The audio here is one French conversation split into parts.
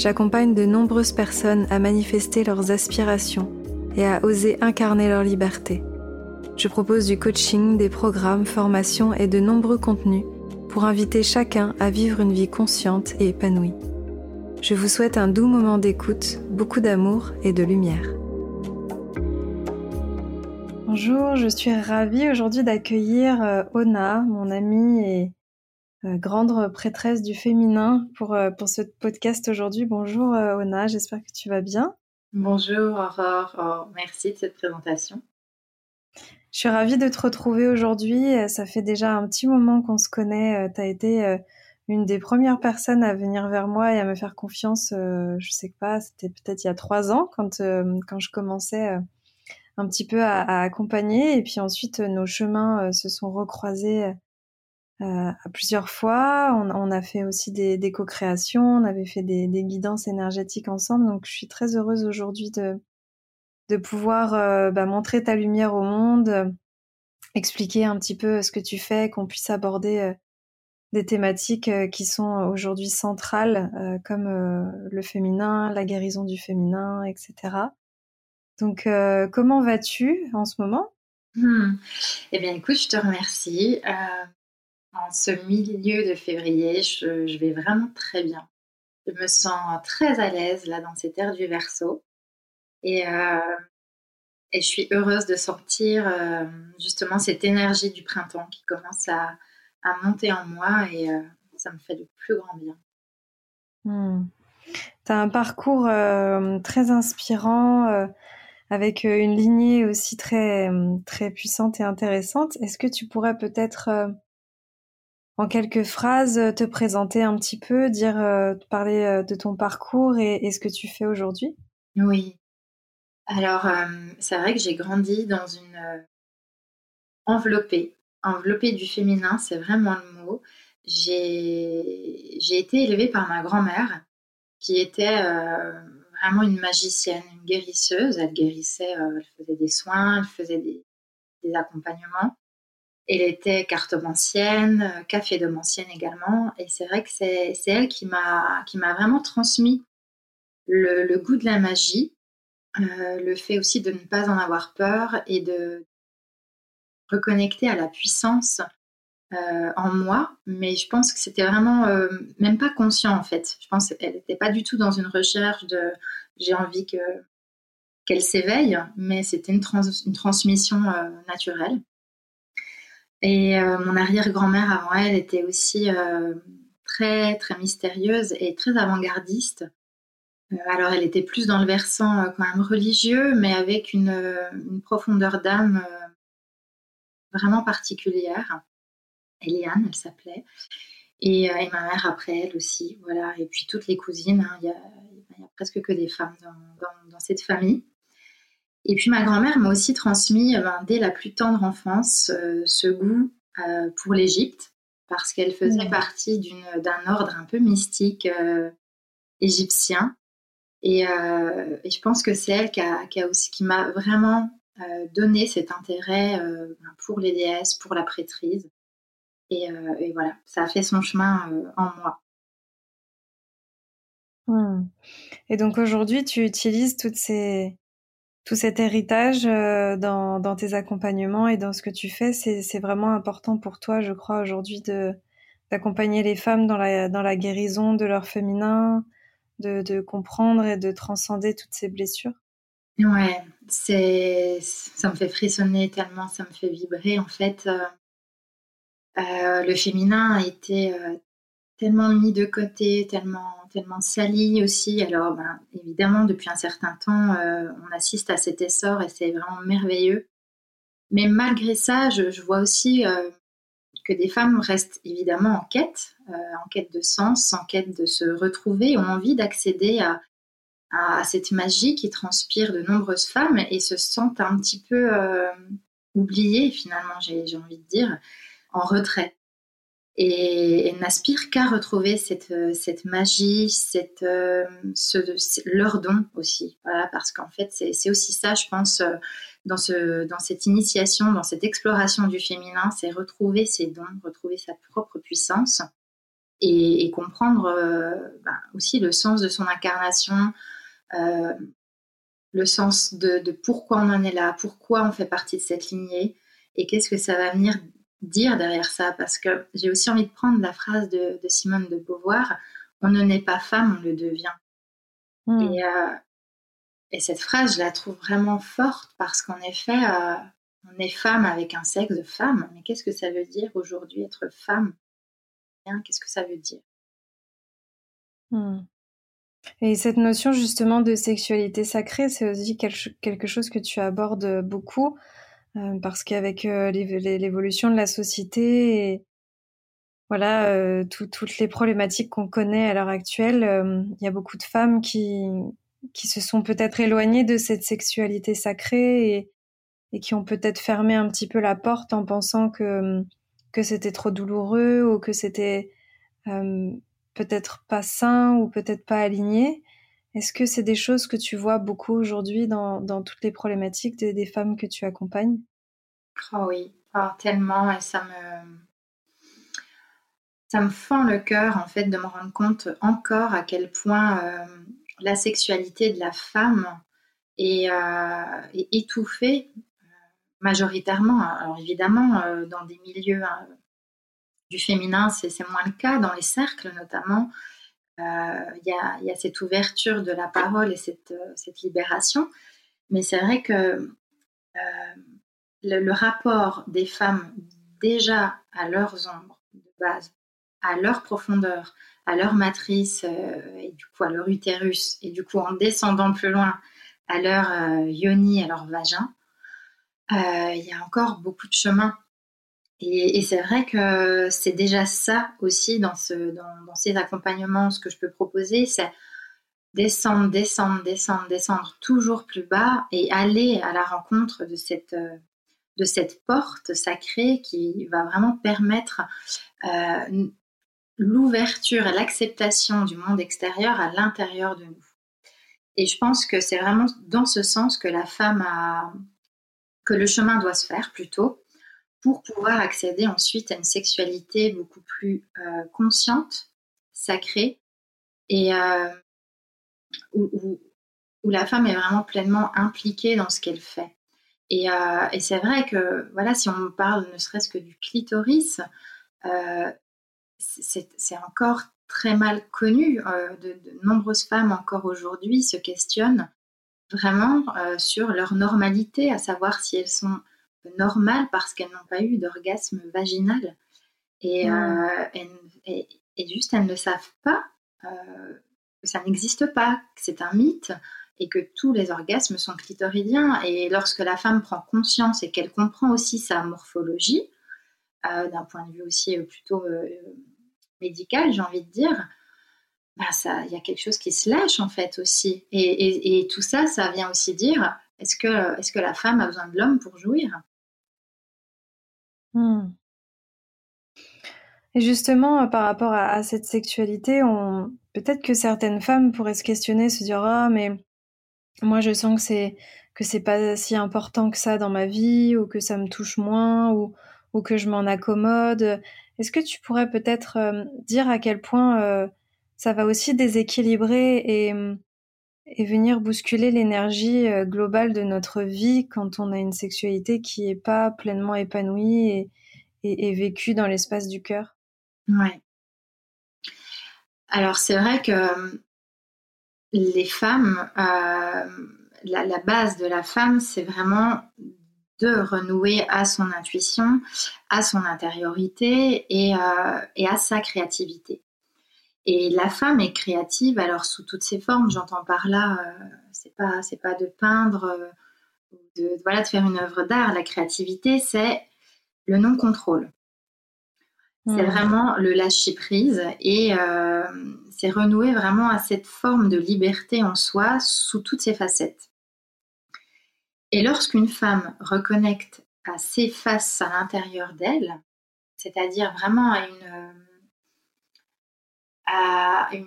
j'accompagne de nombreuses personnes à manifester leurs aspirations et à oser incarner leur liberté. Je propose du coaching, des programmes, formations et de nombreux contenus pour inviter chacun à vivre une vie consciente et épanouie. Je vous souhaite un doux moment d'écoute, beaucoup d'amour et de lumière. Bonjour, je suis ravie aujourd'hui d'accueillir euh, Ona, mon amie et euh, grande prêtresse du féminin pour, euh, pour ce podcast aujourd'hui. Bonjour euh, Ona, j'espère que tu vas bien. Bonjour Aurore, oh, merci de cette présentation. Je suis ravie de te retrouver aujourd'hui. Ça fait déjà un petit moment qu'on se connaît. Tu as été une des premières personnes à venir vers moi et à me faire confiance. Je sais pas, c'était peut-être il y a trois ans quand, quand je commençais un petit peu à, à accompagner. Et puis ensuite, nos chemins se sont recroisés euh, plusieurs fois. On, a fait aussi des, co-créations, on avait fait des, guidances énergétiques ensemble. Donc, je suis très heureuse aujourd'hui de, de pouvoir euh, bah, montrer ta lumière au monde, expliquer un petit peu ce que tu fais, qu'on puisse aborder euh, des thématiques qui sont aujourd'hui centrales, comme le féminin, la guérison du féminin, etc. Donc, comment vas-tu en ce moment? Hmm. Eh bien, écoute, je te remercie. Euh, en ce milieu de février, je, vais vraiment très bien. Je me sens très à l'aise là dans cette ère du verso. Et, euh, et je suis heureuse de sentir euh, justement cette énergie du printemps qui commence à, monter en moi et euh, ça me fait le plus grand bien. Hmm. Tu as un parcours très inspirant avec une lignée aussi très, très puissante et intéressante. Est-ce que tu pourrais peut-être en quelques phrases euh, te présenter un petit peu, dire, euh, parler euh, de ton parcours et, ce que tu fais aujourd'hui? Oui. Alors, c'est vrai que j'ai grandi dans une enveloppée. Enveloppée du féminin, c'est vraiment le mot. J'ai été élevée par ma grand-mère, qui était vraiment une magicienne, une guérisseuse. Elle guérissait, elle faisait des soins, elle faisait des accompagnements. Elle était cartomancienne, euh, café de mancienne également. Et c'est vrai que c'est elle qui m'a vraiment transmis le, goût de la magie, euh, le fait aussi de ne pas en avoir peur et de reconnecter à la puissance euh, en moi. Mais je pense que c'était vraiment même pas conscient en fait. Je pense qu'elle n'était pas du tout dans une recherche de j'ai envie que qu'elle s'éveille, mais c'était une, une, transmission naturelle. Et euh, mon arrière-grand-mère avant elle était aussi euh, très très mystérieuse et très avant-gardiste. Euh, alors elle était plus dans le versant quand même religieux, mais avec une, profondeur d'âme vraiment particulière. Eliane, elle s'appelait. Et, ma mère après elle aussi, voilà. Et puis toutes les cousines, hein, il y, a, presque que des femmes dans cette famille. Et puis ma grand-mère m'a aussi transmis euh, ben, dès la plus tendre enfance euh, ce goût euh, pour l'Égypte parce qu'elle faisait mmh. partie d'un ordre un peu mystique égyptien. Et, et, je pense que c'est elle qui, a, qui, a aussi, qui m'a vraiment donné cet intérêt ben, pour les déesses, pour la prêtrise. Et, et, voilà, ça a fait son chemin en moi. Mmh. Et donc aujourd'hui, tu utilises toutes ces, tout cet héritage euh, dans, tes accompagnements et dans ce que tu fais, c'est vraiment important pour toi, je crois, aujourd'hui, d'accompagner les femmes dans la, guérison de leur féminin, de, comprendre et de transcender toutes ces blessures? Ouais, c'est, ça me fait frissonner tellement, ça me fait vibrer. En fait, euh, euh le féminin a été tellement mis de côté, tellement, tellement sali aussi. Alors, ben, évidemment, depuis un certain temps, euh, on assiste à cet essor et c'est vraiment merveilleux. Mais malgré ça, je, vois aussi euh, que des femmes restent évidemment en quête, euh, en quête de sens, en quête de se retrouver, ont envie d'accéder à, à, cette magie qui transpire de nombreuses femmes et se sentent un petit peu oubliées finalement, j'ai envie de dire, en retrait. Et elles n'aspirent qu'à retrouver cette, cette magie, cette, ce, leur don aussi. Parce qu'en fait, c'est aussi ça, je pense, dans, ce, dans cette initiation, dans cette exploration du féminin, c'est retrouver ses dons, retrouver sa propre puissance et, comprendre euh, ben, aussi le sens de son incarnation, euh, le sens de, pourquoi on en est là, pourquoi on fait partie de cette lignée et qu'est-ce que ça va venir dire derrière ça. Parce que j'ai aussi envie de prendre la phrase de, Simone de Beauvoir, on ne naît pas femme, on le devient. Hmm. Et, euh, et, cette phrase, je la trouve vraiment forte parce qu'en effet, on est femme avec un sexe de femme. Mais qu'est-ce que ça veut dire aujourd'hui être femme? Qu'est-ce que ça veut dire? Hmm. Et cette notion justement de sexualité sacrée, c'est aussi quelque chose que tu abordes beaucoup, euh, parce qu'avec euh, l'évolution de la société et voilà, euh, toutes les problématiques qu'on connaît à l'heure actuelle, il y a beaucoup de femmes qui, se sont peut-être éloignées de cette sexualité sacrée et, qui ont peut-être fermé un petit peu la porte en pensant que c'était trop douloureux ou que c'était euh, peut-être pas sain ou peut-être pas aligné. Est-ce que c'est des choses que tu vois beaucoup aujourd'hui dans, dans, toutes les problématiques des, femmes que tu accompagnes? Oh oui, oh, tellement, et ça me, ça me fend le cœur en fait de me rendre compte encore à quel point euh, la sexualité de la femme est, euh, étouffée majoritairement. Alors évidemment, euh, dans des milieux hein, du féminin, c'est moins le cas, dans les cercles notamment. Euh, il y, a, cette ouverture de la parole et cette, euh, libération. Mais c'est vrai que le, rapport des femmes déjà à leurs ombres de base, à leur profondeur, à leur matrice et du coup à leur utérus, et du coup en descendant plus loin à leur yoni, à leur vagin, euh, il y a encore beaucoup de chemin. Et, c'est vrai que c'est déjà ça aussi dans, ce, dans, ces accompagnements, ce que je peux proposer, c'est descendre, descendre, descendre, descendre toujours plus bas et aller à la rencontre de cette, cette porte sacrée qui va vraiment permettre euh, l'ouverture et l'acceptation du monde extérieur à l'intérieur de nous. Et je pense que c'est vraiment dans ce sens que la femme a, que le chemin doit se faire plutôt pour pouvoir accéder ensuite à une sexualité beaucoup plus euh, consciente, sacrée, et euh, où, la femme est vraiment pleinement impliquée dans ce qu'elle fait. Et, euh, c'est vrai que, voilà, si on parle ne serait-ce que du clitoris, c'est encore très mal connu. de, nombreuses femmes encore aujourd'hui se questionnent vraiment sur leur normalité, à savoir si elles sont normales parce qu'elles n'ont pas eu d'orgasme vaginal. Et, euh, et, juste, elles ne savent pas euh, que ça n'existe pas, que c'est un mythe et que tous les orgasmes sont clitoridiens. Et lorsque la femme prend conscience et qu'elle comprend aussi sa morphologie, d'un point de vue aussi plutôt médical, j'ai envie de dire, bah, il y a quelque chose qui se lâche en fait aussi. Et, tout ça, ça vient aussi dire est-ce que, est que la femme a besoin de l'homme pour jouir? Hmm. Et justement, euh, par rapport à, cette sexualité, on... peut-être que certaines femmes pourraient se questionner, se dire ah mais moi je sens que c'est que c'est pas si important que ça dans ma vie ou que ça me touche moins ou, ou que je m'en accommode. Est-ce que tu pourrais peut-être euh, dire à quel point euh, ça va aussi déséquilibrer et, et venir bousculer l'énergie euh, globale de notre vie quand on a une sexualité qui n'est pas pleinement épanouie et, vécue dans l'espace du cœur. Ouais. Alors c'est vrai que les femmes, euh, la, base de la femme, c'est vraiment de renouer à son intuition, à son intériorité euh, et à sa créativité. Et la femme est créative, alors sous toutes ses formes, j'entends par là, euh, c'est pas c'est pas de peindre, euh, de voilà de faire une œuvre d'art. La créativité, c'est le non contrôle. C'est hmm. vraiment le lâcher prise et euh, c'est renouer vraiment à cette forme de liberté en soi sous toutes ses facettes. Et lorsqu'une femme reconnecte à ses faces à l'intérieur d'elle, c'est-à-dire vraiment à une, à une,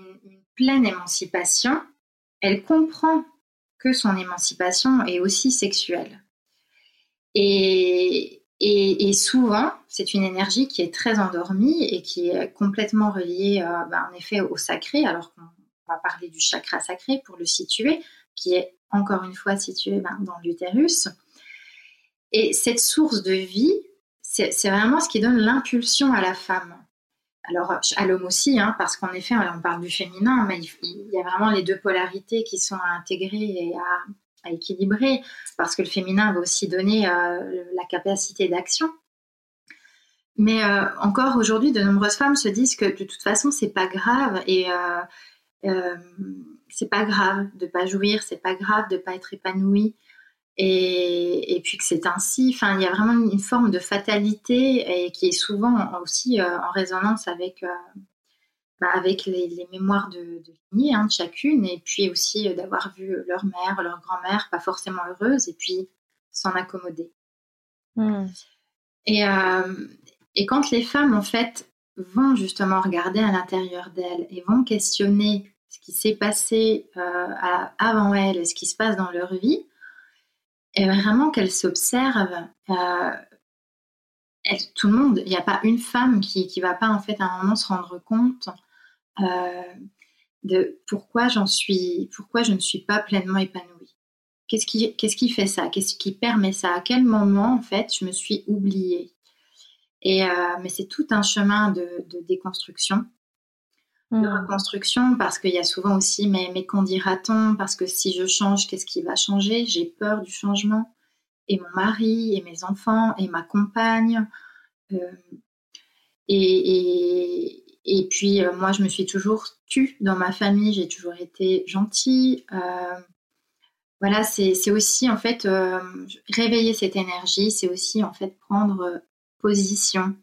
pleine émancipation, elle comprend que son émancipation est aussi sexuelle. Et, et, souvent, c'est une énergie qui est très endormie et qui est complètement reliée, euh, ben, en effet, au sacré, alors qu'on va parler du chakra sacré pour le situer, qui est encore une fois situé ben, dans l'utérus. Et cette source de vie, c'est vraiment ce qui donne l'impulsion à la femme. Alors, à l'homme aussi, hein, parce qu'en effet, on parle du féminin, mais il, y a vraiment les deux polarités qui sont à intégrer et à, équilibrer, parce que le féminin va aussi donner euh, la capacité d'action. Mais euh, encore aujourd'hui, de nombreuses femmes se disent que de toute façon, c'est pas grave et euh, c'est pas grave de pas jouir, c'est pas grave de pas être épanouie. Et, puis que c'est ainsi. Enfin, il y a vraiment une forme de fatalité et qui est souvent aussi euh, en résonance avec, euh, bah, avec les, mémoires de, de lignée hein, de chacune, et puis aussi euh, d'avoir vu leur mère, leur grand-mère pas forcément heureuse, et puis s'en accommoder. Hmm. Et, et quand les femmes, en fait, vont justement regarder à l'intérieur d'elles et vont questionner ce qui s'est passé avant elles et ce qui se passe dans leur vie, et vraiment qu'elle s'observe. Euh, tout le monde, il n'y a pas une femme qui ne va pas en fait à un moment se rendre compte euh, de pourquoi j'en suis, pourquoi je ne suis pas pleinement épanouie. Qu'est-ce qui, qu'est-ce qui fait ça? Qu'est-ce qui permet ça? À quel moment en fait je me suis oubliée? Et euh, mais c'est tout un chemin de, de déconstruction de hmm. reconstruction parce qu'il y a souvent aussi mais, mais qu'en dira-t-on? Parce que si je change, qu'est-ce qui va changer? J'ai peur du changement. Et mon mari, et mes enfants, et ma compagne. Euh, et, et, puis, euh, moi, je me suis toujours tue dans ma famille, j'ai toujours été gentille. Euh, voilà, c'est aussi en fait réveiller cette énergie, c'est aussi en fait prendre position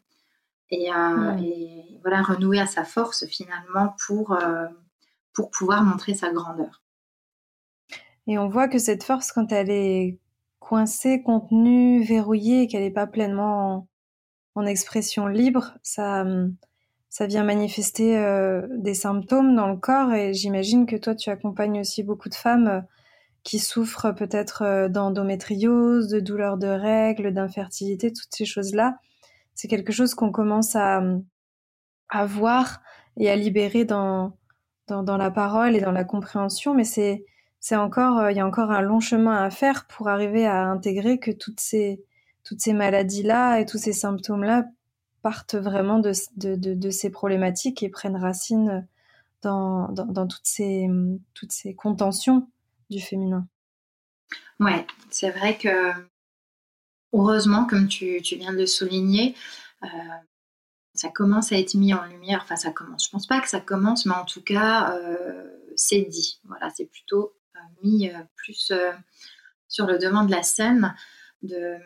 euh, et, voilà, renouer à sa force finalement pour, euh, pour pouvoir montrer sa grandeur. Et on voit que cette force, quand elle est coincée, contenue, verrouillée, qu'elle n'est pas pleinement en, expression libre, ça, ça vient manifester euh, des symptômes dans le corps. Et j'imagine que toi, tu accompagnes aussi beaucoup de femmes qui souffrent peut-être d'endométriose, de douleurs de règles, d'infertilité, toutes ces choses-là c'est quelque chose qu'on commence à, à voir et à libérer dans, dans, la parole et dans la compréhension, mais c'est c'est encore euh, il y a encore un long chemin à faire pour arriver à intégrer que toutes ces toutes ces maladies là et tous ces symptômes là partent vraiment de, de, de, ces problématiques et prennent racine dans, dans, toutes ces toutes ces contentions du féminin. Ouais, c'est vrai que heureusement, comme tu, viens de le souligner, euh, ça commence à être mis en lumière. Enfin, ça commence. Je pense pas que ça commence, mais en tout cas, euh, c'est dit. Voilà, c'est plutôt euh, mis plus sur le devant de la scène de,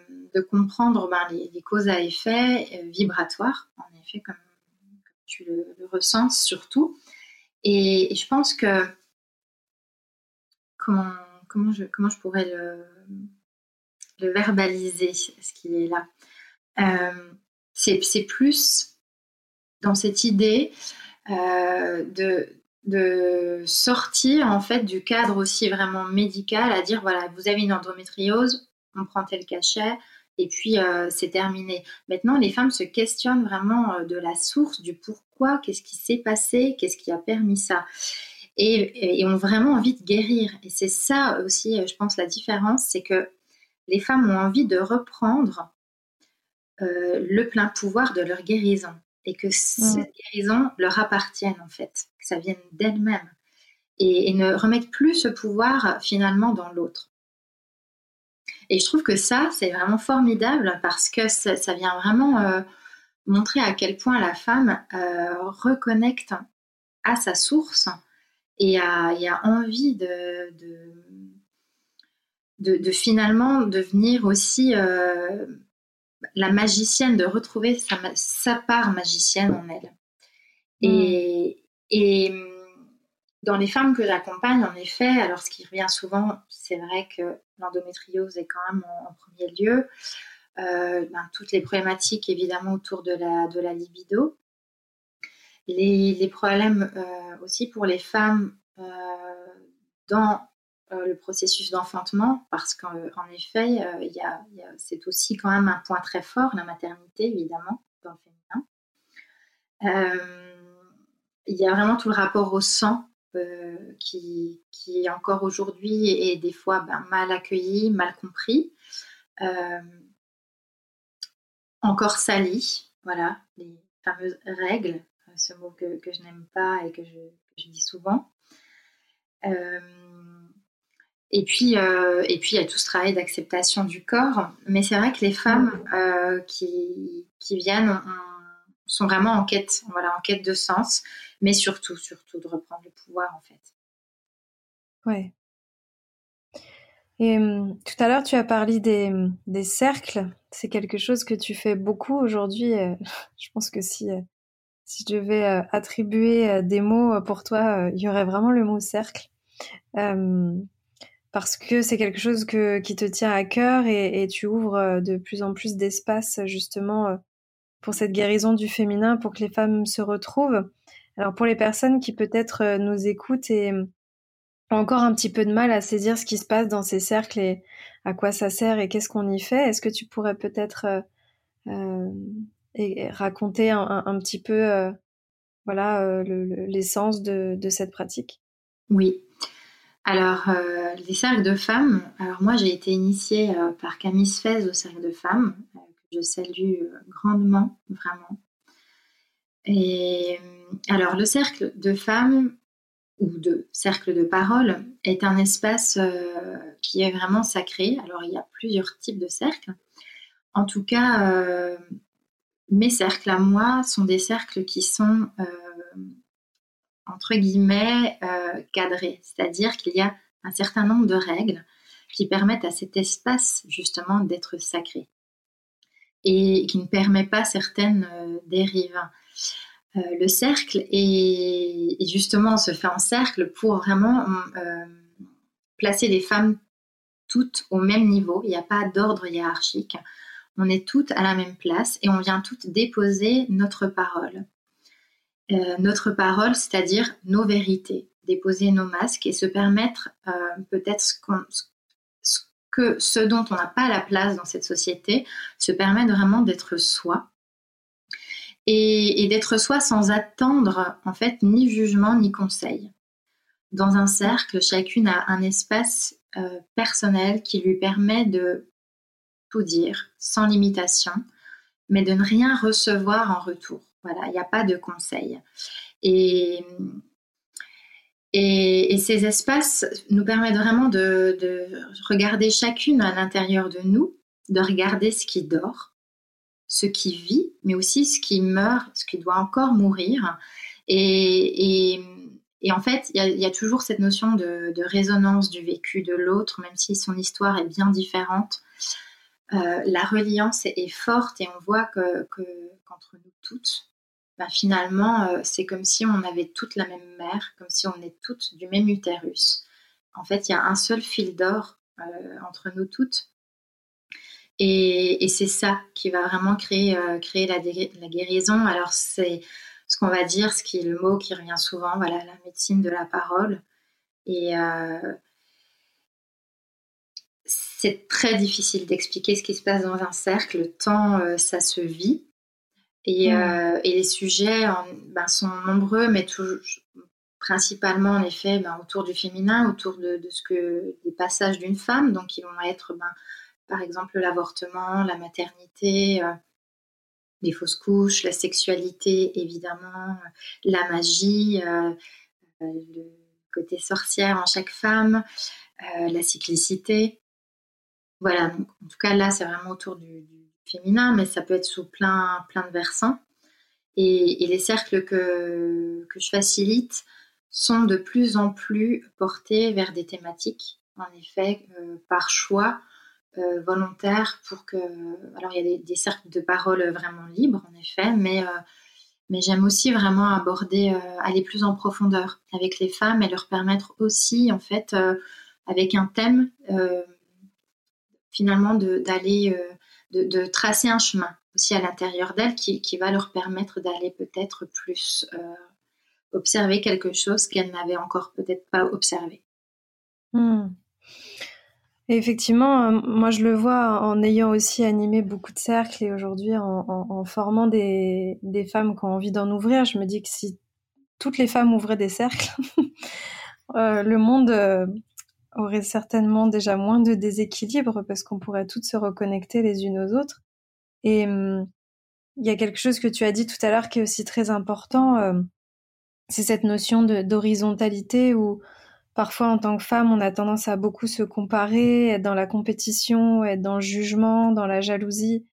comprendre ben, les, causes à effet vibratoires, en effet, comme, tu le, ressens surtout. Et, je pense que comment, comment, je, comment je pourrais le, le verbaliser, ce qui est là. Euh, c'est plus dans cette idée euh, de, de sortir en fait du cadre aussi vraiment médical, à dire voilà, vous avez une endométriose, on prend tel cachet, et puis euh, c'est terminé. Maintenant, les femmes se questionnent vraiment de la source, du pourquoi, qu'est-ce qui s'est passé, qu'est-ce qui a permis ça. Et, et, ont vraiment envie de guérir. Et c'est ça aussi, je pense, la différence, c'est que les femmes ont envie de reprendre euh, le plein pouvoir de leur guérison et que cette mm. guérison leur appartienne en fait, que ça vienne d'elles-mêmes et, ne remettre plus ce pouvoir finalement dans l'autre. Et je trouve que ça, c'est vraiment formidable parce que ça, vient vraiment euh, montrer à quel point la femme euh, reconnecte à sa source et a, envie de de, finalement devenir aussi euh, la magicienne, de retrouver sa, part magicienne en elle. Et, hmm. et dans les femmes que j'accompagne, en effet, alors ce qui revient souvent, c'est vrai que l'endométriose est quand même en, premier lieu. Euh, ben, toutes les problématiques évidemment autour de la, de la libido. Les, les problèmes euh, aussi pour les femmes euh, dans le processus d'enfantement, parce qu'en effet, il y a, c'est aussi quand même un point très fort, la maternité évidemment, dans le féminin. il y a vraiment tout le rapport au sang euh, qui, encore aujourd'hui est des fois ben, mal accueilli, mal compris, euh, encore sali, voilà, les fameuses règles, ce mot que, que je n'aime pas et que je, dis souvent. Euh, et puis, et puis, il y a tout ce travail d'acceptation du corps. Mais c'est vrai que les femmes qui, qui, viennent sont vraiment en quête, voilà, en quête de sens mais surtout, surtout de reprendre le pouvoir en fait. Ouais. Et hum, tout à l'heure, tu as parlé des, hum, des cercles. C'est quelque chose que tu fais beaucoup aujourd'hui. Euh, je pense que si, euh, si je devais euh, attribuer des mots pour toi, il y aurait vraiment le mot cercle. Hum, parce que c'est quelque chose qui te tient à cœur et, tu ouvres de plus en plus d'espace justement pour cette guérison du féminin, pour que les femmes se retrouvent. Alors pour les personnes qui peut-être euh, nous écoutent et ont encore un petit peu de mal à saisir ce qui se passe dans ces cercles et à quoi ça sert et qu'est-ce qu'on y fait, est-ce que tu pourrais peut-être euh, euh raconter un, petit peu euh, voilà l'essence de, cette pratique? Oui. Alors, les cercles de femmes, alors moi j'ai été initiée par Camille Sfez au cercle de femmes, que je salue grandement, vraiment. Et alors, le cercle de femmes ou de cercle de parole est un espace euh, qui est vraiment sacré. Alors, il y a plusieurs types de cercles. En tout cas, euh, mes cercles à moi sont des cercles qui sont, euh, entre guillemets, cadrés. C'est-à-dire qu'il y a un certain nombre de règles qui permettent à cet espace, justement, d'être sacré et qui ne permet pas certaines dérives. Euh, le cercle et, justement on se fait en cercle pour vraiment euh, placer les femmes toutes au même niveau. Il n'y a pas d'ordre hiérarchique. On est toutes à la même place et on vient toutes déposer notre parole. Euh, notre parole, c'est-à-dire nos vérités, déposer nos masques et se permettre peut-être ce, que ce dont on n'a pas la place dans cette société, se permettre vraiment d'être soi et, d'être soi sans attendre en fait ni jugement ni conseil. Dans un cercle, chacune a un espace euh, personnel qui lui permet de tout dire sans limitation, mais de ne rien recevoir en retour. Voilà, il n'y a pas de conseil. Et, ces espaces nous permettent vraiment de, de regarder chacune à l'intérieur de nous, de regarder ce qui dort, ce qui vit, mais aussi ce qui meurt, ce qui doit encore mourir. Et, en fait, il y, a toujours cette notion de, résonance du vécu de l'autre, même si son histoire est bien différente. Euh, la reliance est, forte et on voit que, qu'entre nous toutes, ben finalement, euh, c'est comme si on avait toute la même mère, comme si on est toutes du même utérus. En fait, il y a un seul fil d'or euh, entre nous toutes. Et, c'est ça qui va vraiment créer, euh, créer la, la, guérison. Alors, c'est ce qu'on va dire, ce qui est le mot qui revient souvent, voilà, la médecine de la parole. Et c'est très difficile d'expliquer ce qui se passe dans un cercle, tant ça se vit. Et, mmh. et les sujets ben, sont nombreux, mais toujours, principalement en effet ben, autour du féminin, autour de, de, ce que des passages d'une femme, donc qui vont être ben, par exemple l'avortement, la maternité, euh, les fausses couches, la sexualité évidemment, la magie, euh, euh, le côté sorcière en chaque femme, la cyclicité. Voilà, en tout cas là c'est vraiment autour du, féminin, mais ça peut être sous plein, plein de versants. Et, les cercles que, que je facilite sont de plus en plus portés vers des thématiques, en effet, par choix, volontaire pour que. Alors, il y a des, cercles de parole vraiment libres, en effet, mais, mais j'aime aussi vraiment aborder, aller plus en profondeur avec les femmes et leur permettre aussi, en fait, avec un thème, finalement, d'aller, de, tracer un chemin aussi à l'intérieur d'elles qui, va leur permettre d'aller peut-être plus observer quelque chose qu'elles n'avaient encore peut-être pas observé. Hmm. effectivement, euh, moi je le vois en ayant aussi animé beaucoup de cercles et aujourd'hui en, formant des, femmes qui ont envie d'en ouvrir, je me dis que si toutes les femmes ouvraient des cercles, euh, le monde euh, aurait certainement déjà moins de déséquilibre parce qu'on pourrait toutes se reconnecter les unes aux autres. Et hum, il y a quelque chose que tu as dit tout à l'heure qui est aussi très important, c'est cette notion d'horizontalité où parfois en tant que femme, on a tendance à beaucoup se comparer, être dans la compétition, être dans le jugement, dans la jalousie.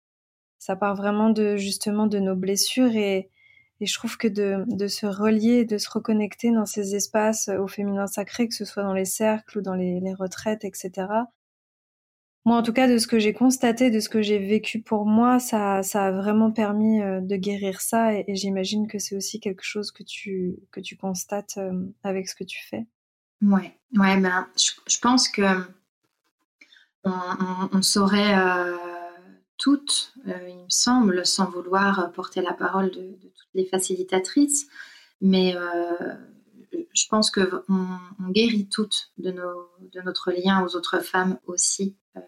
Ça part vraiment de justement de nos blessures et, et je trouve que de, se relier, de se reconnecter dans ces espaces au féminin sacré, que ce soit dans les cercles ou dans les, retraites, etc. Moi, en tout cas, de ce que j'ai constaté, de ce que j'ai vécu pour moi, ça, ça a vraiment permis euh, de guérir ça. Et, j'imagine que c'est aussi quelque chose que tu, que tu constates euh, avec ce que tu fais. Ouais, ouais ben, je, pense que on, saurait euh, toutes, il me semble, sans vouloir porter la parole de, toutes les facilitatrices, mais je pense que on, guérit toutes de, notre lien aux autres femmes aussi euh,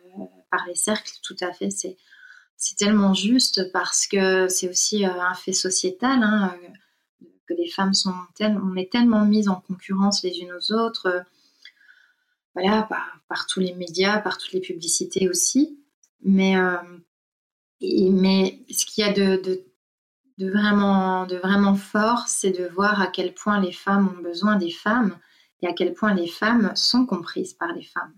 par les cercles. Tout à fait, c'est tellement juste parce que c'est aussi euh, un fait sociétal hein, euh, que les femmes sont tellement, on est tellement mises en concurrence les unes aux autres, voilà, par, tous les médias, par toutes les publicités aussi. Mais, mais ce qu'il y a de, vraiment, fort, c'est de voir à quel point les femmes ont besoin des femmes et à quel point les femmes sont comprises par les femmes.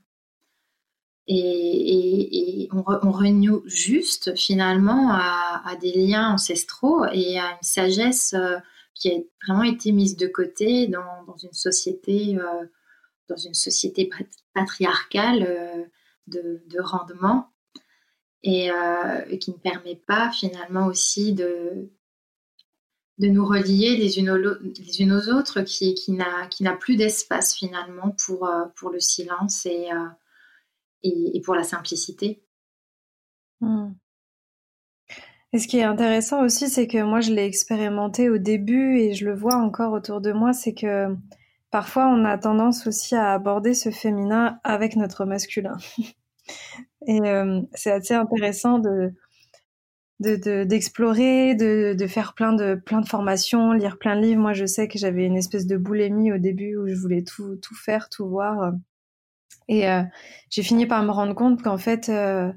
Et, on, renoue juste finalement à, des liens ancestraux et à une sagesse euh, qui a vraiment été mise de côté dans, une société, euh, patriarcale euh, de, rendement et qui ne permet pas finalement aussi de, de nous relier les unes aux, autres, qui, qui n'a plus d'espace finalement pour, euh, pour le silence et, euh, et, pour la simplicité. Hmm. Et ce qui est intéressant aussi, c'est que moi je l'ai expérimenté au début et je le vois encore autour de moi, c'est que parfois on a tendance aussi à aborder ce féminin avec notre masculin. et euh, c'est assez intéressant de, d'explorer, de, faire plein de plein de formations, lire plein de livres. Moi, je sais que j'avais une espèce de boulimie au début où je voulais tout tout faire, tout voir. Et euh, j'ai fini par me rendre compte qu'en fait, euh,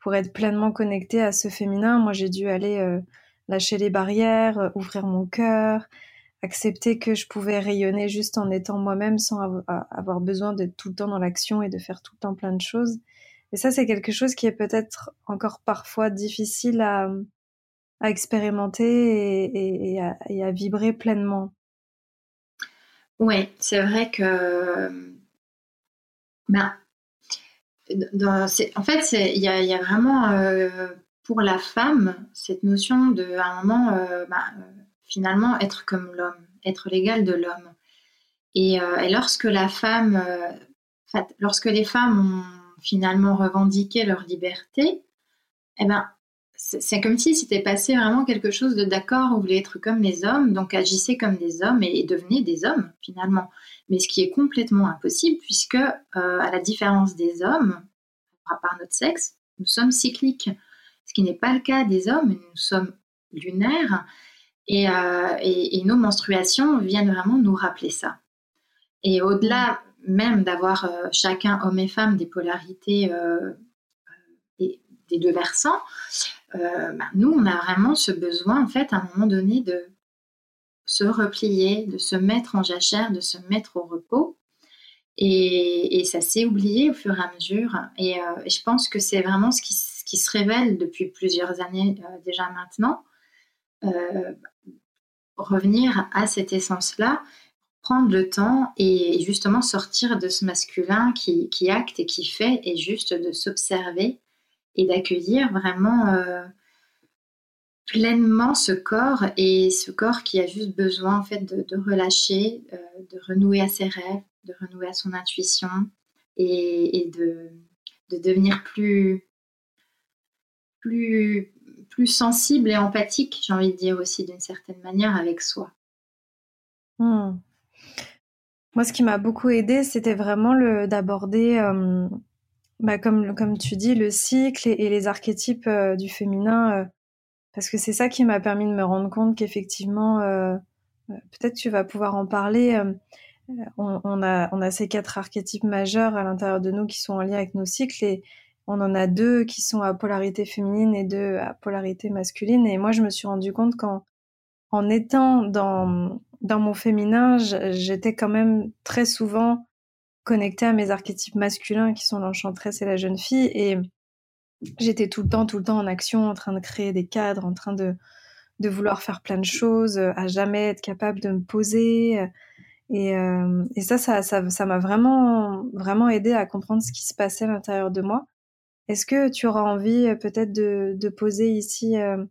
pour être pleinement connectée à ce féminin, moi, j'ai dû aller lâcher les barrières, ouvrir mon cœur, accepter que je pouvais rayonner juste en étant moi-même sans avoir besoin d'être tout le temps dans l'action et de faire tout le temps plein de choses. Et ça, c'est quelque chose qui est peut-être encore parfois difficile à, expérimenter et, à, vibrer pleinement. Oui, c'est vrai que. Ben, en fait, il y, a, vraiment euh, pour la femme cette notion de, à un moment, euh, ben, finalement, être comme l'homme, être l'égal de l'homme. Et, euh, et, lorsque la femme, lorsque les femmes ont finalement revendiquer leur liberté, eh ben, c'est comme si c'était passé vraiment quelque chose de d'accord, vous voulez être comme les hommes, donc agissez comme des hommes et, devenez des hommes finalement. Mais ce qui est complètement impossible puisque, euh, à la différence des hommes, à part notre sexe, nous sommes cycliques. Ce qui n'est pas le cas des hommes, nous sommes lunaires et, euh, et nos menstruations viennent vraiment nous rappeler ça. Et au-delà même d'avoir euh, chacun, homme et femme, des polarités euh, des, deux versants, euh, bah, nous, on a vraiment ce besoin, en fait, à un moment donné, de se replier, de se mettre en jachère, de se mettre au repos. Et, ça s'est oublié au fur et à mesure. Et, je pense que c'est vraiment ce qui, qui, se révèle depuis plusieurs années déjà maintenant. revenir à cette essence-là prendre le temps et justement sortir de ce masculin qui, qui acte et qui fait et juste de s'observer et d'accueillir vraiment euh, pleinement ce corps et ce corps qui a juste besoin en fait de, relâcher, euh, de renouer à ses rêves, de renouer à son intuition et, de, de, devenir plus, plus, plus sensible et empathique, j'ai envie de dire aussi d'une certaine manière avec soi. Hmm. Moi, ce qui m'a beaucoup aidé, c'était vraiment le d'aborder, euh, bah, comme, comme tu dis, le cycle et, les archétypes euh, du féminin, euh, parce que c'est ça qui m'a permis de me rendre compte qu'effectivement, peut-être tu vas pouvoir en parler. On, a, on a ces quatre archétypes majeurs à l'intérieur de nous qui sont en lien avec nos cycles et on en a deux qui sont à polarité féminine et deux à polarité masculine. Et moi, je me suis rendu compte qu'en en étant dans, dans mon féminin, j'étais quand même très souvent connectée à mes archétypes masculins qui sont l'enchantresse et la jeune fille. Et j'étais tout le temps, tout le temps en action, en train de créer des cadres, en train de, de vouloir faire plein de choses, à jamais être capable de me poser. Et, euh, et ça, ça, ça, m'a vraiment, vraiment aidé à comprendre ce qui se passait à l'intérieur de moi. Est-ce que tu auras envie euh, peut-être de, de, poser ici euh,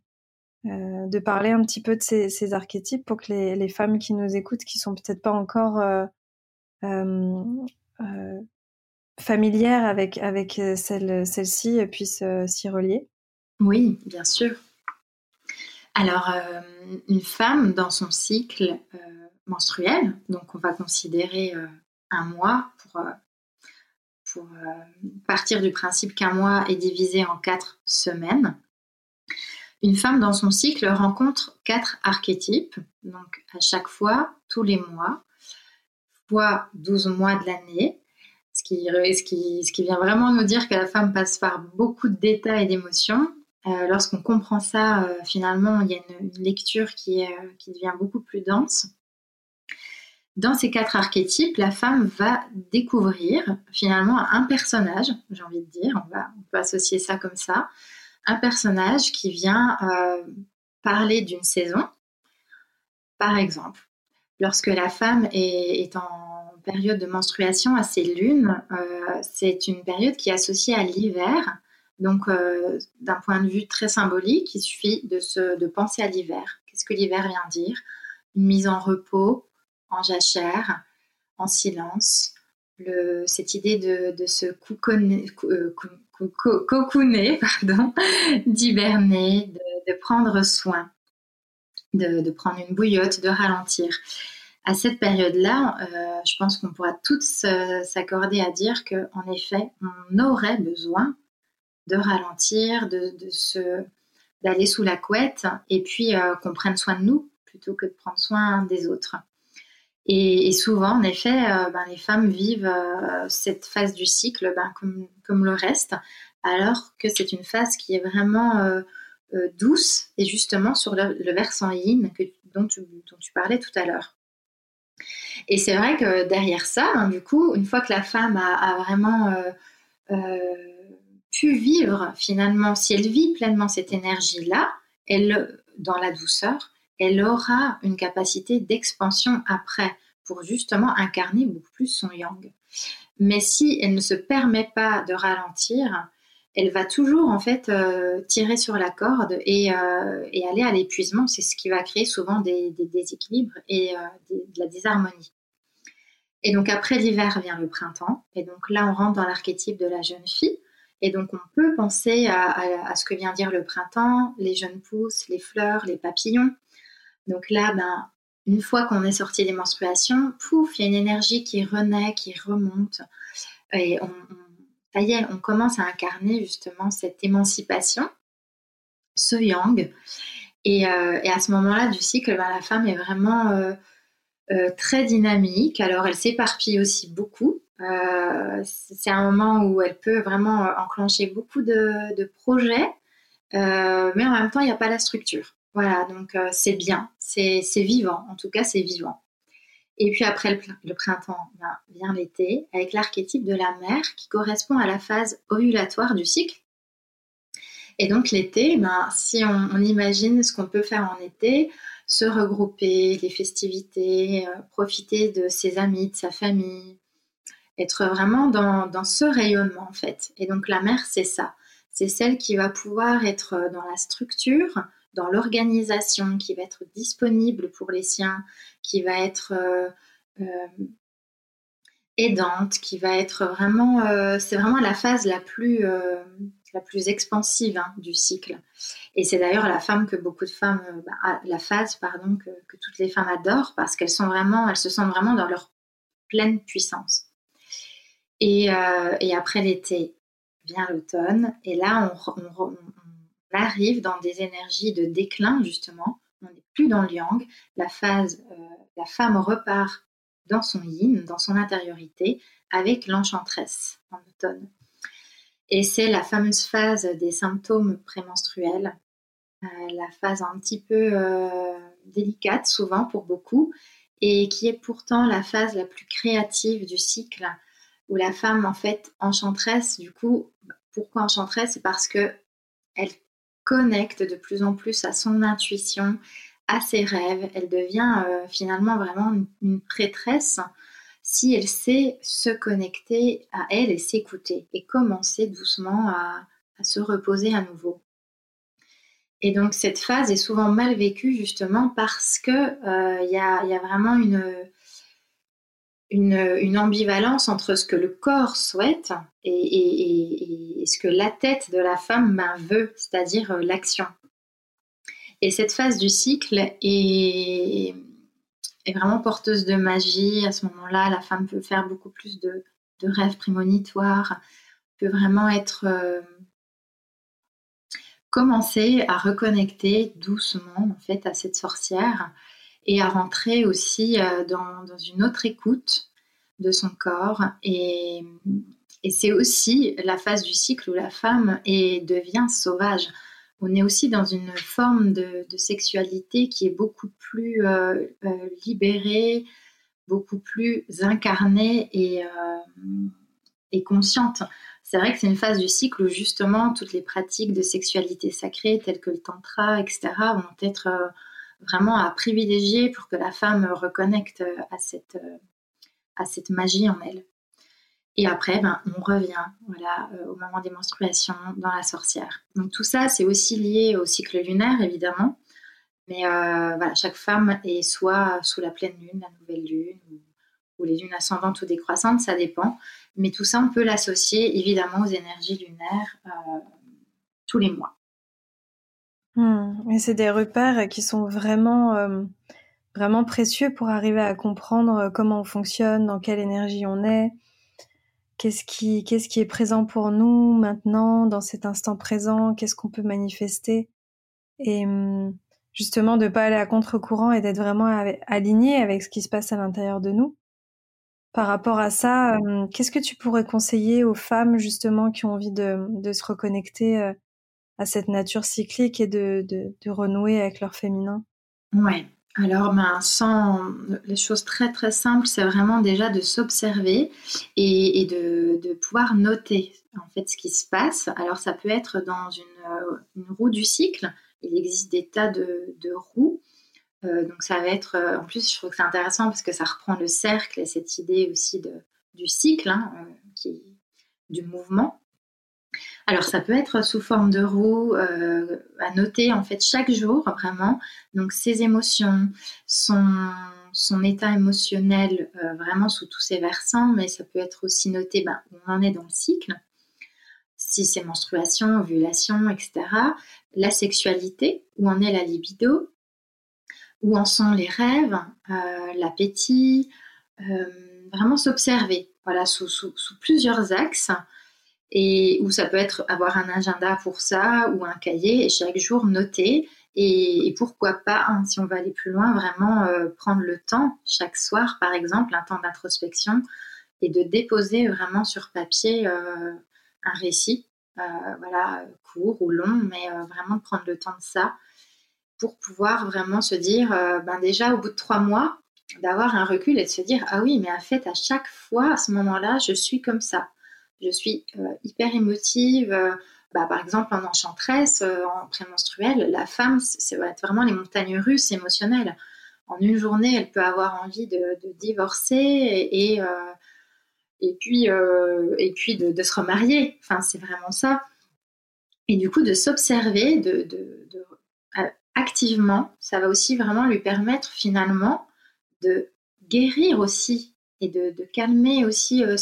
euh, de parler un petit peu de ces, archétypes pour que les, femmes qui nous écoutent, qui sont peut-être pas encore euh, euh, familières avec, avec celle, ci puissent s'y relier Oui, bien sûr. Alors, une femme dans son cycle menstruel, donc on va considérer un mois pour partir du principe qu'un mois est divisé en quatre semaines. Une femme dans son cycle rencontre quatre archétypes, donc à chaque fois, tous les mois, fois 12 mois de l'année, ce qui, ce, qui, ce qui vient vraiment nous dire que la femme passe par beaucoup d'états et d'émotions. Euh, lorsqu'on comprend ça, euh, finalement, il y a une, lecture qui, est, qui devient beaucoup plus dense. Dans ces quatre archétypes, la femme va découvrir finalement un personnage, j'ai envie de dire, on, va, on peut associer ça comme ça, un personnage qui vient euh, parler d'une saison. Par exemple, lorsque la femme est, en période de menstruation à ses lunes, euh, c'est une période qui est associée à l'hiver. Donc, euh, d'un point de vue très symbolique, il suffit de, se, de penser à l'hiver. Qu'est-ce que l'hiver vient dire? Une mise en repos, en jachère, en silence. Le, cette idée de, de se couconner, cocooner, pardon, d'hiberner, de, prendre soin, de, prendre une bouillotte, de ralentir. À cette période-là, euh, je pense qu'on pourra toutes s'accorder à dire qu'en effet, on aurait besoin de ralentir, de, d'aller sous la couette et puis euh, qu'on prenne soin de nous plutôt que de prendre soin des autres. Et, souvent, en effet, euh, ben, les femmes vivent euh, cette phase du cycle ben, comme, le reste, alors que c'est une phase qui est vraiment euh, douce et justement sur le, versant yin dont, tu, parlais tout à l'heure. Et c'est vrai que derrière ça, ben, du coup, une fois que la femme a vraiment pu vivre finalement, si elle vit pleinement cette énergie-là, elle, dans la douceur, elle aura une capacité d'expansion après pour justement incarner beaucoup plus son yang. Mais si elle ne se permet pas de ralentir, elle va toujours en fait euh, tirer sur la corde et, euh, aller à l'épuisement. C'est ce qui va créer souvent des, déséquilibres et euh, de la désharmonie. Et donc après l'hiver vient le printemps. Et donc là, on rentre dans l'archétype de la jeune fille. Et donc on peut penser à ce que vient dire le printemps, les jeunes pousses, les fleurs, les papillons. Donc là, ben, une fois qu'on est sorti des menstruations, pouf, il y a une énergie qui renaît, qui remonte. Et on, ça on commence à incarner justement cette émancipation, ce yang. Et, euh, à ce moment-là du cycle, ben, la femme est vraiment euh, euh, très dynamique. Alors elle s'éparpille aussi beaucoup. c'est un moment où elle peut vraiment enclencher beaucoup de projets, mais en même temps, il n'y a pas la structure. Voilà, donc euh, c'est bien, c'est vivant, en tout cas c'est vivant. Et puis après le, printemps vient l'été avec l'archétype de la mère qui correspond à la phase ovulatoire du cycle. Et donc l'été, ben, si on, imagine ce qu'on peut faire en été, se regrouper, les festivités, profiter de ses amis, de sa famille, être vraiment dans, dans, ce rayonnement en fait. Et donc la mère, c'est ça. C'est celle qui va pouvoir être dans la structure, dans l'organisation, qui va être disponible pour les siens, qui va être euh, euh, aidante, qui va être vraiment, euh, c'est vraiment la phase la plus, la plus expansive hein, du cycle. Et c'est d'ailleurs la femme que beaucoup de femmes, bah, la phase pardon que, que, toutes les femmes adorent parce qu'elles sont vraiment, elles se sentent vraiment dans leur pleine puissance. Et, et après l'été vient l'automne, et là on, on, arrive dans des énergies de déclin, justement. On n'est plus dans le yang. La phase, euh, la femme repart dans son yin, dans son intériorité, avec l'enchantresse en automne. Et c'est la fameuse phase des symptômes prémenstruels, euh, la phase un petit peu euh, délicate souvent pour beaucoup, et qui est pourtant la phase la plus créative du cycle, où la femme en fait enchantresse, du coup, pourquoi enchantresse? C'est parce que elle connecte de plus en plus à son intuition, à ses rêves. Elle devient euh, finalement vraiment une, prêtresse si elle sait se connecter à elle et s'écouter et commencer doucement à, se reposer à nouveau. Et donc cette phase est souvent mal vécue justement parce que euh, il y, a, vraiment une, une, ambivalence entre ce que le corps souhaite et, ce que la tête de la femme ben, veut, c'est-à-dire euh, l'action. Et cette phase du cycle est, vraiment porteuse de magie. À ce moment-là, la femme peut faire beaucoup plus de, rêves prémonitoires, peut vraiment être... Euh, commencer à reconnecter doucement en fait à cette sorcière et à rentrer aussi euh, dans, une autre écoute de son corps. Et, c'est aussi la phase du cycle où la femme est, devient sauvage. On est aussi dans une forme de, sexualité qui est beaucoup plus euh, euh, libérée, beaucoup plus incarnée et, et consciente. C'est vrai que c'est une phase du cycle où justement toutes les pratiques de sexualité sacrée telles que le tantra, etc., vont être vraiment à privilégier pour que la femme reconnecte à cette, à cette magie en elle. Et après, ben, on revient euh, au moment des menstruations dans la sorcière. Donc tout ça, c'est aussi lié au cycle lunaire, évidemment. Mais euh, chaque femme est soit sous la pleine lune, la nouvelle lune, ou, les lunes ascendantes ou décroissantes, ça dépend. Mais tout ça, on peut l'associer évidemment aux énergies lunaires euh, tous les mois. Mmh. Et c'est des repères qui sont vraiment, euh, vraiment précieux pour arriver à comprendre euh, comment on fonctionne, dans quelle énergie on est, qu'est-ce qui, qu'est-ce qui est présent pour nous maintenant, dans cet instant présent, qu'est-ce qu'on peut manifester. Et mmh, justement, de pas aller à contre-courant et d'être vraiment aligné avec ce qui se passe à l'intérieur de nous. Par rapport à ça, mmh, qu'est-ce que tu pourrais conseiller aux femmes justement qui ont envie de, de se reconnecter euh, à cette nature cyclique et de, de, renouer avec leur féminin? Ouais. Alors, ben, sans les choses très très simples, c'est vraiment déjà de s'observer et, de, de, pouvoir noter en fait ce qui se passe. Alors, ça peut être dans une, euh, roue du cycle. Il existe des tas de, de roues. Euh, donc, ça va être. Euh, en plus, je trouve que c'est intéressant parce que ça reprend le cercle et cette idée aussi de, du cycle, hein, qui, du mouvement. Alors ça peut être sous forme de roue, euh, à noter en fait chaque jour vraiment. Donc ses émotions, son, état émotionnel euh, vraiment sous tous ses versants, mais ça peut être aussi noté ben, où on en est dans le cycle, si c'est menstruation, ovulation, etc. La sexualité, où en est la libido, où en sont les rêves, euh, l'appétit, vraiment s'observer, voilà, sous, plusieurs axes et où ça peut être avoir un agenda pour ça ou un cahier et chaque jour noter. Et, pourquoi pas, hein, si on va aller plus loin, vraiment euh, prendre le temps chaque soir, par exemple, un temps d'introspection et de déposer vraiment sur papier euh, un récit, euh, voilà, court ou long, mais vraiment de prendre le temps de ça pour pouvoir vraiment se dire, ben déjà au bout de trois mois, d'avoir un recul et de se dire, ah oui, mais en fait, à chaque fois, à ce moment-là, je suis comme ça je suis euh, hyper émotive, euh, bah, par exemple, en enchantresse, en prémenstruelle, la femme, c'est vraiment les montagnes russes émotionnelles. En une journée, elle peut avoir envie de, divorcer et, puis, euh, de, se remarier. Enfin, c'est vraiment ça. Et du coup, de s'observer, de, euh, activement, ça va aussi vraiment lui permettre finalement de guérir aussi et de, calmer aussi euh,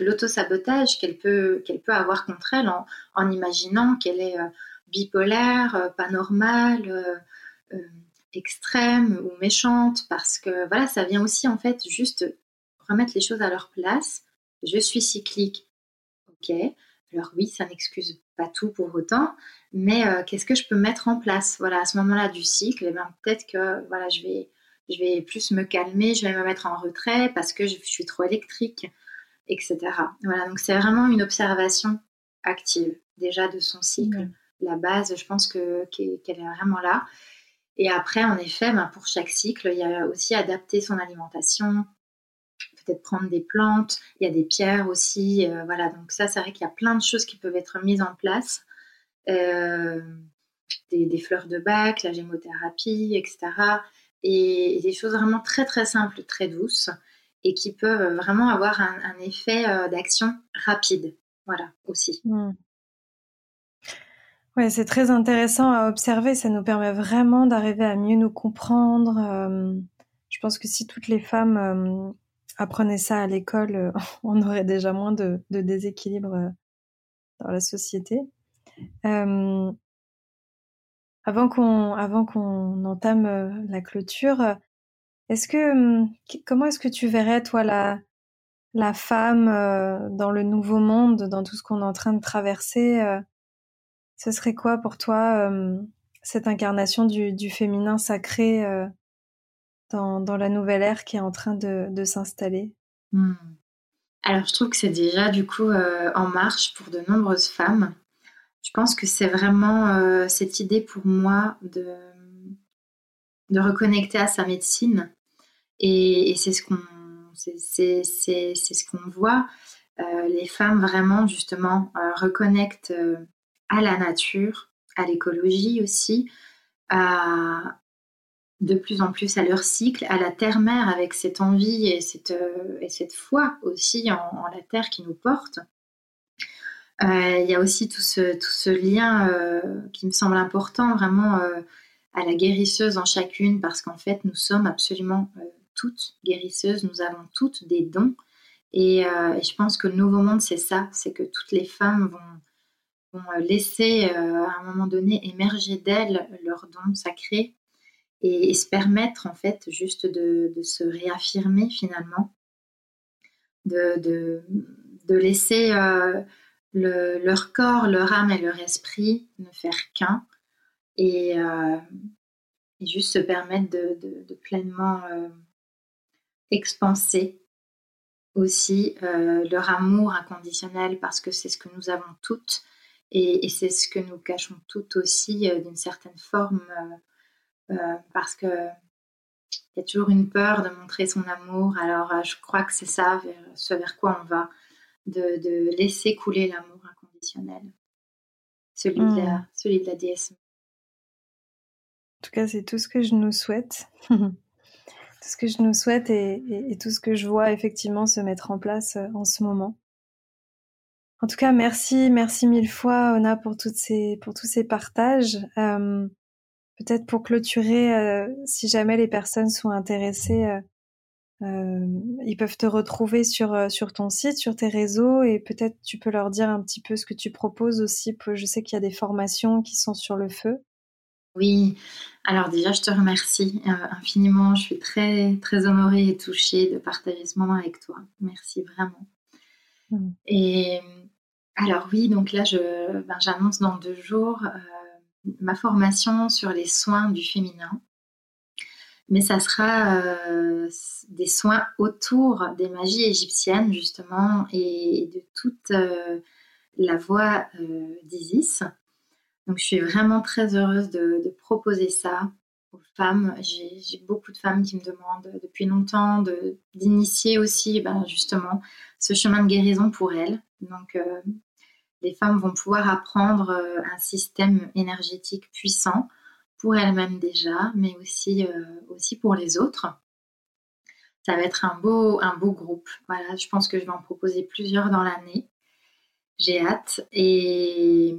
l'auto-sabotage qu'elle peut, qu'elle peut avoir contre elle en, imaginant qu'elle est bipolaire, pas normale, extrême ou méchante, parce que voilà, ça vient aussi en fait juste remettre les choses à leur place. Je suis cyclique, ok. Alors oui, ça n'excuse pas tout pour autant, mais euh, qu'est-ce que je peux mettre en place? Voilà, à ce moment-là du cycle, eh ben, peut-être que voilà, je vais, je vais plus me calmer, je vais me mettre en retrait parce que je, suis trop électrique, etc. Voilà, donc c'est vraiment une observation active déjà de son cycle. La base, je pense que qu'elle est vraiment là. Et après, en effet, ben, pour chaque cycle, il y a aussi adapter son alimentation, peut-être prendre des plantes, il y a des pierres aussi, euh, voilà. Donc ça, c'est vrai qu'il y a plein de choses qui peuvent être mises en place. Euh, des, fleurs de bac, la gémothérapie, etc. Et, des choses vraiment très très simples, très douces et qui peuvent vraiment avoir un, effet euh, d'action rapide. Voilà, aussi. Mmh. Oui, c'est très intéressant à observer. Ça nous permet vraiment d'arriver à mieux nous comprendre. je pense que si toutes les femmes apprenait ça à l'école, euh, on aurait déjà moins de, déséquilibre euh, dans la société. Euh, avant qu'on avant qu'on entame la clôture, est-ce que comment est-ce que tu verrais toi la la femme dans le nouveau monde, dans tout ce qu'on est en train de traverser Ce serait quoi pour toi cette incarnation du, féminin sacré dans, la nouvelle ère qui est en train de, s'installer? Hmm. Alors, je trouve que c'est déjà du coup euh, en marche pour de nombreuses femmes. Je pense que c'est vraiment euh, cette idée pour moi de, de reconnecter à sa médecine. Et, c'est ce qu'on c'est, ce qu'on voit. Euh, les femmes vraiment justement reconnectent à la nature, à l'écologie aussi, à, de plus en plus à leur cycle, à la terre-mère avec cette envie et cette, euh, et cette foi aussi en, la terre qui nous porte. Euh, il y a aussi tout ce, tout ce lien euh, qui me semble important vraiment à la guérisseuse en chacune parce qu'en fait nous sommes absolument toutes guérisseuses, nous avons toutes des dons. Et, je pense que le nouveau monde c'est ça, c'est que toutes les femmes vont, vont laisser à un moment donné émerger d'elles leurs dons sacrés et, se permettre en fait juste de, se réaffirmer finalement, de, de, laisser euh, leur corps, leur âme et leur esprit ne faire qu'un et, euh, juste se permettre de, pleinement euh, expanser aussi leur amour inconditionnel parce que c'est ce que nous avons toutes et, c'est ce que nous cachons toutes aussi d'une certaine forme euh, parce que il y a toujours une peur de montrer son amour. Alors, euh, je crois que c'est ça, ce vers quoi on va, de, laisser couler l'amour inconditionnel, celui, de la, hmm. celui de la déesse. En tout cas, c'est tout ce que je nous souhaite. tout ce que je nous souhaite et, tout ce que je vois effectivement se mettre en place euh, en ce moment. En tout cas, merci, merci mille fois, Ona, pour, toutes ces, pour tous ces partages. Peut-être pour clôturer, euh, si jamais les personnes sont intéressées, euh, euh, ils peuvent te retrouver sur, sur ton site, sur tes réseaux, et peut-être tu peux leur dire un petit peu ce que tu proposes aussi. Je sais qu'il y a des formations qui sont sur le feu. Oui, alors déjà, je te remercie infiniment. Je suis très, très honorée et touchée de partager ce moment avec toi. Merci vraiment. Mmh. Et alors oui, donc là, je, ben, j'annonce dans deux jours ma formation sur les soins du féminin. Mais ça sera euh, des soins autour des magies égyptiennes, justement, et de toute euh, la voix euh, d'Isis. Donc, je suis vraiment très heureuse de, proposer ça aux femmes. J'ai beaucoup de femmes qui me demandent depuis longtemps d'initier aussi, ben, justement, ce chemin de guérison pour elles. Donc, les femmes vont pouvoir apprendre un système énergétique puissant pour elles-mêmes déjà, mais aussi, aussi pour les autres. Ça va être un beau, un beau groupe. Voilà, je pense que je vais en proposer plusieurs dans l'année. J'ai hâte. Et,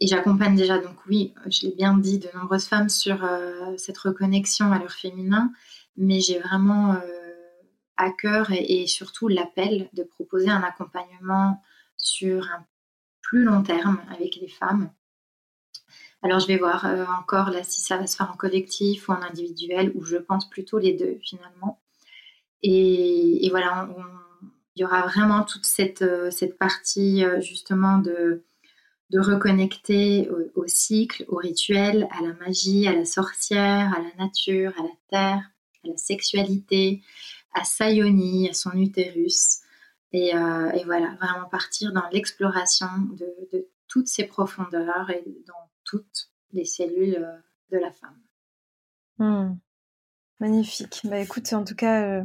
et j'accompagne déjà, donc oui, je l'ai bien dit, de nombreuses femmes sur euh, cette reconnexion à leur féminin, mais j'ai vraiment euh, à cœur et, surtout l'appel de proposer un accompagnement sur un plus long terme avec les femmes. Alors je vais voir euh, encore là si ça va se faire en collectif ou en individuel, ou je pense plutôt les deux finalement. Et, voilà, il y aura vraiment toute cette, cette partie justement de de reconnecter au, cycle, au rituel, à la magie, à la sorcière, à la nature, à la terre, à la sexualité, à Sayoni, à son utérus. Et, euh, voilà, vraiment partir dans l'exploration de, toutes ces profondeurs et dans toutes les cellules euh, de la femme. Hmm. Magnifique. Bah écoute, en tout cas, euh,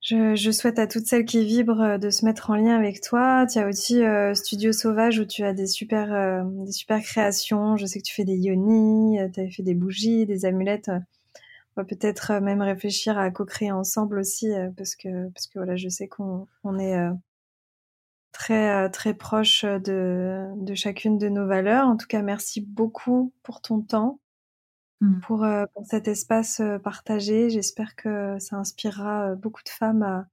je, souhaite à toutes celles qui vibrent euh, de se mettre en lien avec toi. Tu as aussi Studio Sauvage où tu as des super, des super créations. Je sais que tu fais des yonis, tu as fait des bougies, des amulettes. On va peut-être même réfléchir à co-créer ensemble aussi parce que parce que voilà, je sais qu'on on est très très proche de, de chacune de nos valeurs. En tout cas, merci beaucoup pour ton temps. Mmh. pour, euh, pour cet espace euh, partagé. J'espère que ça inspirera euh, beaucoup de femmes à,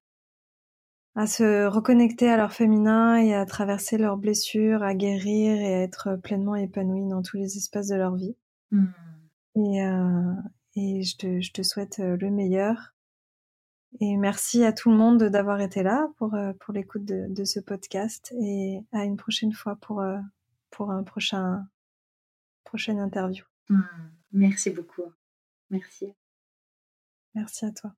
à se reconnecter à leur féminin et à traverser leurs blessures, à guérir et à être pleinement épanouies dans tous les espaces de leur vie. Mmh. Et, euh, et je, te, je te souhaite le meilleur. Et merci à tout le monde d'avoir été là pour, pour l'écoute de, de, ce podcast et à une prochaine fois pour, pour un prochain, prochaine interview. Mmh. Merci beaucoup. Merci. Merci à toi.